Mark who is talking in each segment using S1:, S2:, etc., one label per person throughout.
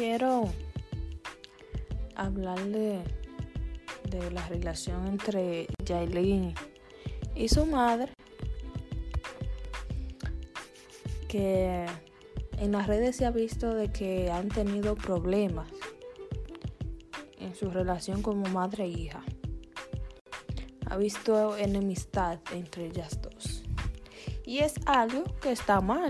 S1: Quiero hablarle de la relación entre Yailin y su madre, que en las redes se ha visto de que han tenido problemas en su relación como madre e hija. Ha visto enemistad entre ellas dos. Y es algo que está mal.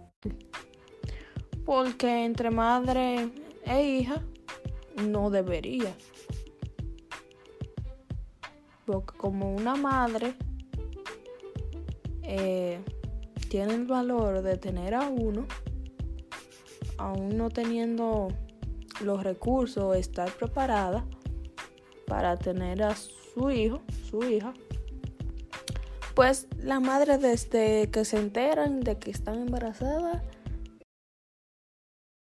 S1: Porque entre madre e hija no debería. Porque como una madre eh, tiene el valor de tener a uno, aún no teniendo los recursos, estar preparada para tener a su hijo, su hija, pues la madre desde que se enteran de que están embarazadas,